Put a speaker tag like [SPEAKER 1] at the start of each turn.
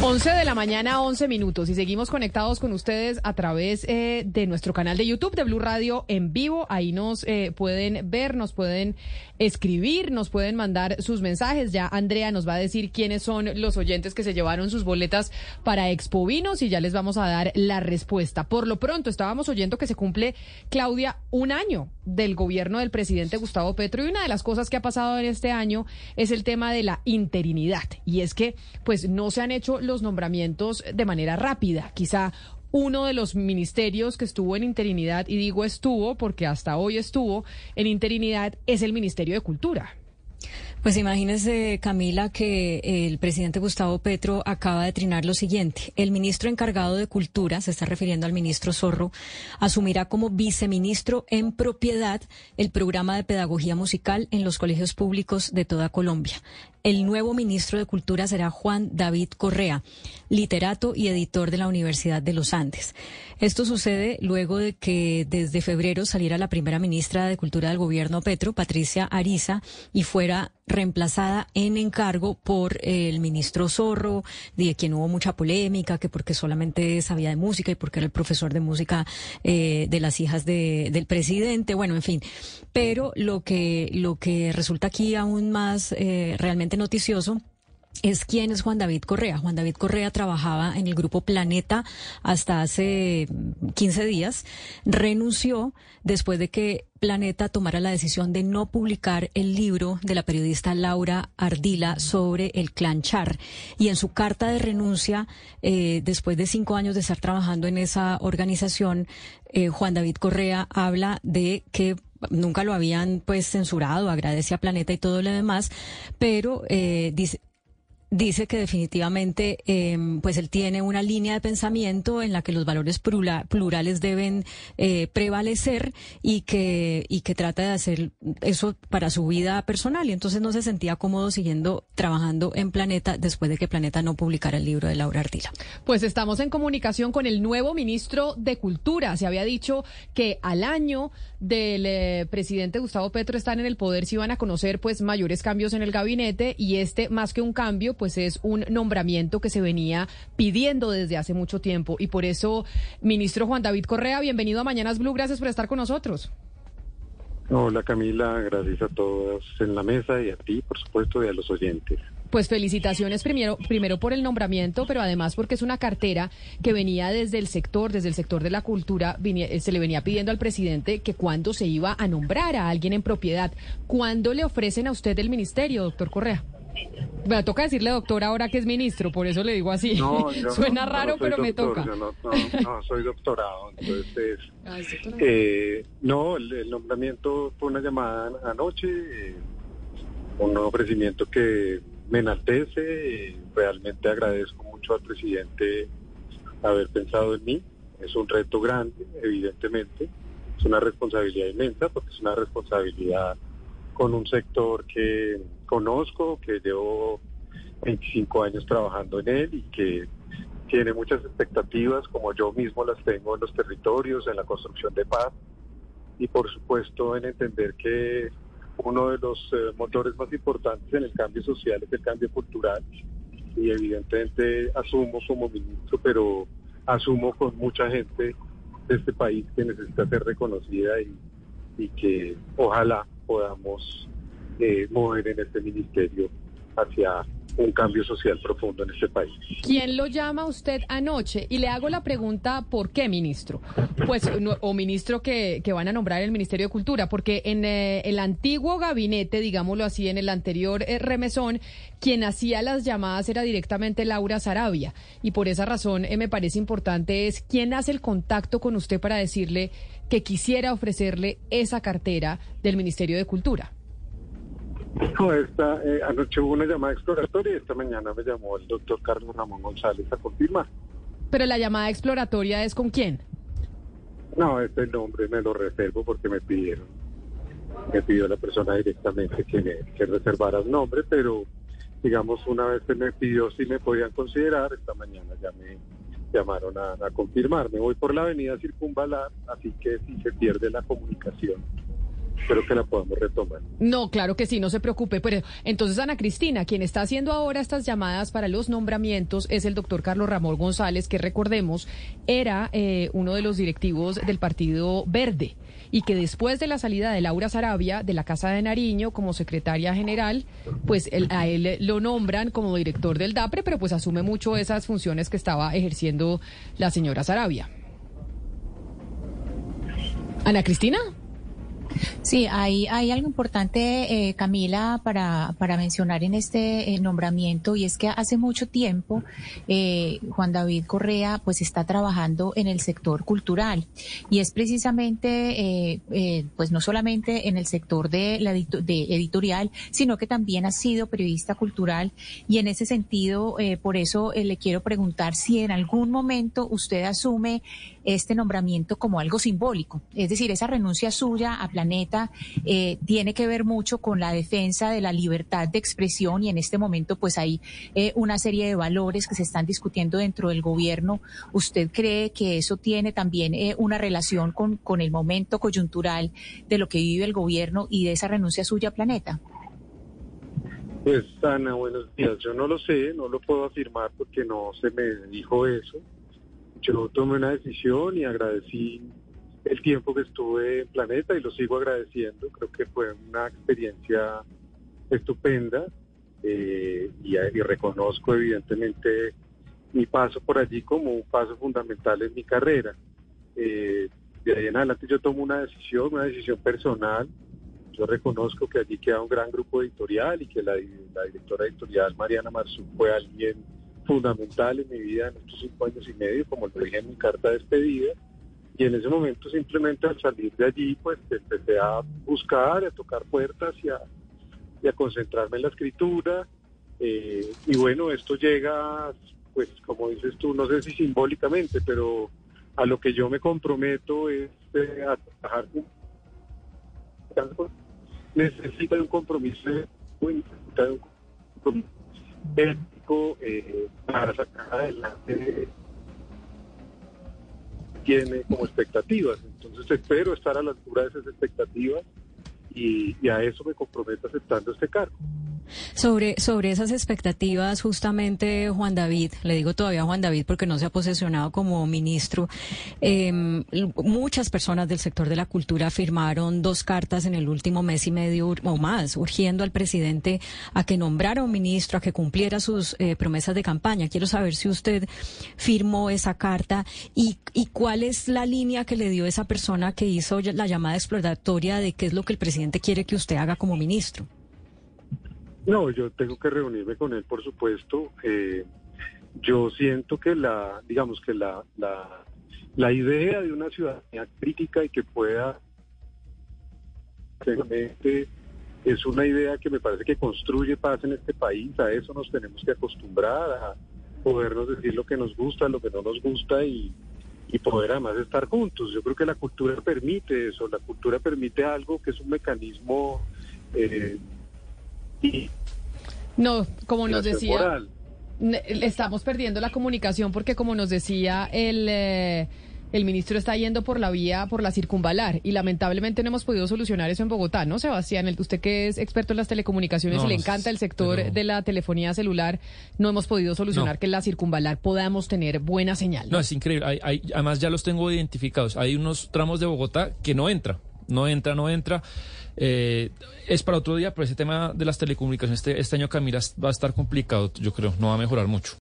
[SPEAKER 1] 11 de la mañana, 11 minutos y seguimos conectados con ustedes a través eh, de nuestro canal de YouTube de Blue Radio en vivo. Ahí nos eh, pueden ver, nos pueden escribir, nos pueden mandar sus mensajes. Ya Andrea nos va a decir quiénes son los oyentes que se llevaron sus boletas para Expo Vinos y ya les vamos a dar la respuesta. Por lo pronto, estábamos oyendo que se cumple, Claudia, un año del gobierno del presidente Gustavo Petro y una de las cosas que ha pasado en este año es el tema de la interinidad. Y es que, pues, no se han hecho los nombramientos de manera rápida. Quizá uno de los ministerios que estuvo en interinidad, y digo estuvo porque hasta hoy estuvo en interinidad, es el Ministerio de Cultura.
[SPEAKER 2] Pues imagínese, Camila, que el presidente Gustavo Petro acaba de trinar lo siguiente. El ministro encargado de Cultura, se está refiriendo al ministro Zorro, asumirá como viceministro en propiedad el programa de pedagogía musical en los colegios públicos de toda Colombia. El nuevo ministro de Cultura será Juan David Correa, literato y editor de la Universidad de los Andes. Esto sucede luego de que desde febrero saliera la primera ministra de Cultura del gobierno Petro, Patricia Ariza, y fuera reemplazada en encargo por el ministro Zorro, de quien hubo mucha polémica, que porque solamente sabía de música y porque era el profesor de música eh, de las hijas de, del presidente, bueno, en fin. Pero lo que, lo que resulta aquí aún más eh, realmente noticioso es quién es Juan David Correa. Juan David Correa trabajaba en el grupo Planeta hasta hace 15 días. Renunció después de que Planeta tomara la decisión de no publicar el libro de la periodista Laura Ardila sobre el clan Char. Y en su carta de renuncia, eh, después de cinco años de estar trabajando en esa organización, eh, Juan David Correa habla de que nunca lo habían pues censurado, agradece a Planeta y todo lo demás, pero eh, dice, dice que definitivamente em, pues él tiene una línea de pensamiento en la que los valores plurales deben eh, prevalecer y que y que trata de hacer eso para su vida personal y entonces no se sentía cómodo siguiendo trabajando en Planeta después de que Planeta no publicara el libro de Laura Ardila.
[SPEAKER 1] Pues estamos en comunicación con el nuevo ministro de Cultura. Se había dicho que al año del eh, presidente Gustavo Petro están en el poder se iban a conocer pues mayores cambios en el gabinete y este más que un cambio pues es un nombramiento que se venía pidiendo desde hace mucho tiempo. Y por eso, ministro Juan David Correa, bienvenido a Mañanas Blue, gracias por estar con nosotros.
[SPEAKER 3] Hola Camila, gracias a todos en la mesa y a ti, por supuesto, y a los oyentes.
[SPEAKER 1] Pues felicitaciones primero, primero por el nombramiento, pero además porque es una cartera que venía desde el sector, desde el sector de la cultura, se le venía pidiendo al presidente que cuando se iba a nombrar a alguien en propiedad, ¿cuándo le ofrecen a usted el ministerio, doctor Correa? Me toca decirle doctor ahora que es ministro, por eso le digo así. No, Suena raro, pero me toca.
[SPEAKER 3] no, no, soy doctorado, entonces... eh, no, el, nombramiento fue una llamada anoche, eh, un ofrecimiento que me enaltece, realmente agradezco mucho al presidente haber pensado en mí, es un reto grande, evidentemente, es una responsabilidad inmensa porque es una responsabilidad con un sector que conozco, que llevo 25 años trabajando en él y que tiene muchas expectativas, como yo mismo las tengo en los territorios, en la construcción de paz y por supuesto en entender que uno de los eh, motores más importantes en el cambio social es el cambio cultural y evidentemente asumo como ministro, pero asumo con mucha gente de este país que necesita ser reconocida y, y que ojalá podamos eh, mover en este ministerio hacia un cambio social profundo en este país.
[SPEAKER 1] ¿Quién lo llama usted anoche? Y le hago la pregunta, ¿por qué, ministro? Pues, o ministro que, que van a nombrar el Ministerio de Cultura, porque en eh, el antiguo gabinete, digámoslo así, en el anterior eh, remesón, quien hacía las llamadas era directamente Laura Sarabia. Y por esa razón me parece importante es quién hace el contacto con usted para decirle que quisiera ofrecerle esa cartera del Ministerio de Cultura.
[SPEAKER 3] No, esta, eh, anoche hubo una llamada exploratoria y esta mañana me llamó el doctor Carlos Ramón González a confirmar.
[SPEAKER 1] ¿Pero la llamada exploratoria es con quién?
[SPEAKER 3] No, este nombre me lo reservo porque me pidieron. Me pidió la persona directamente que, me, que reservara el nombre, pero digamos, una vez que me pidió si me podían considerar, esta mañana ya me llamaron a, a confirmar. Me voy por la avenida Circunvalar, así que si se pierde la comunicación espero que la podamos retomar.
[SPEAKER 1] No, claro que sí, no se preocupe. Pero entonces, Ana Cristina, quien está haciendo ahora estas llamadas para los nombramientos es el doctor Carlos Ramón González, que recordemos era eh, uno de los directivos del Partido Verde y que después de la salida de Laura Sarabia de la Casa de Nariño como secretaria general, pues a él lo nombran como director del DAPRE, pero pues asume mucho esas funciones que estaba ejerciendo la señora Sarabia. Ana Cristina.
[SPEAKER 4] Sí, hay, algo importante, eh, Camila, para, mencionar en este eh, nombramiento y es que hace mucho tiempo eh, Juan David Correa pues está trabajando en el sector cultural y es precisamente pues no solamente en el sector de la editorial, sino que también ha sido periodista cultural y en ese sentido por eso le quiero preguntar si en algún momento usted asume este nombramiento como algo simbólico, es decir, esa renuncia suya a Planeta eh, tiene que ver mucho con la defensa de la libertad de expresión y en este momento pues hay eh, una serie de valores que se están discutiendo dentro del gobierno. ¿Usted cree que eso tiene también eh, una relación con, con el momento coyuntural de lo que vive el gobierno y de esa renuncia suya a Planeta?
[SPEAKER 3] Pues Ana, buenos días. Yo no lo sé, no lo puedo afirmar porque no se me dijo eso yo tomé una decisión y agradecí el tiempo que estuve en Planeta y lo sigo agradeciendo. Creo que fue una experiencia estupenda eh, y, reconozco evidentemente mi paso por allí como un paso fundamental en mi carrera. Eh, de ahí en adelante yo tomo una decisión, una decisión personal. Yo reconozco que allí queda un gran grupo editorial y que la, directora editorial Mariana Marzú fue alguien fundamental en mi vida en estos cinco años y medio, como lo dije en mi carta de despedida. Y en ese momento simplemente al salir de allí, pues empecé a buscar, a tocar puertas y a, y a concentrarme en la escritura. Eh, y bueno, esto llega, pues como dices tú, no sé si simbólicamente, pero a lo que yo me comprometo es eh, a trabajar. Necesita un compromiso, necesita un compromiso eh, para sacar adelante tiene como expectativas. Entonces espero estar a la altura de esas expectativas y, a eso me comprometo aceptando este cargo.
[SPEAKER 2] Sobre, sobre esas expectativas, justamente Juan David, le digo todavía Juan David porque no se ha posesionado como ministro, em, muchas personas del sector de la cultura firmaron dos cartas en el último mes y medio o más, urgiendo al presidente a que nombrara un ministro, a que cumpliera sus eh, promesas de campaña. Quiero saber si usted firmó esa carta y, y cuál es la línea que le dio esa persona que hizo la llamada exploratoria de qué es lo que el presidente quiere que usted haga como ministro.
[SPEAKER 3] No, yo tengo que reunirme con él, por supuesto. Eh, yo siento que la, digamos que la, la, la idea de una ciudadanía crítica y que pueda es una idea que me parece que construye paz en este país. A eso nos tenemos que acostumbrar a podernos decir lo que nos gusta, lo que no nos gusta y, y poder además estar juntos. Yo creo que la cultura permite eso. La cultura permite algo que es un mecanismo eh,
[SPEAKER 1] no, como nos decía, estamos perdiendo la comunicación porque como nos decía el... Eh, el ministro está yendo por la vía, por la circunvalar, y lamentablemente no hemos podido solucionar eso en Bogotá, ¿no, Sebastián? Usted que es experto en las telecomunicaciones y le encanta el sector de la telefonía celular, no hemos podido solucionar que en la circunvalar podamos tener buena señal.
[SPEAKER 5] No, es increíble. además, ya los tengo identificados. Hay unos tramos de Bogotá que no entra, no entra, no entra. Eh, es para otro día, pero ese tema de las telecomunicaciones este, este año, Camila, va a estar complicado, yo creo, no va a mejorar mucho.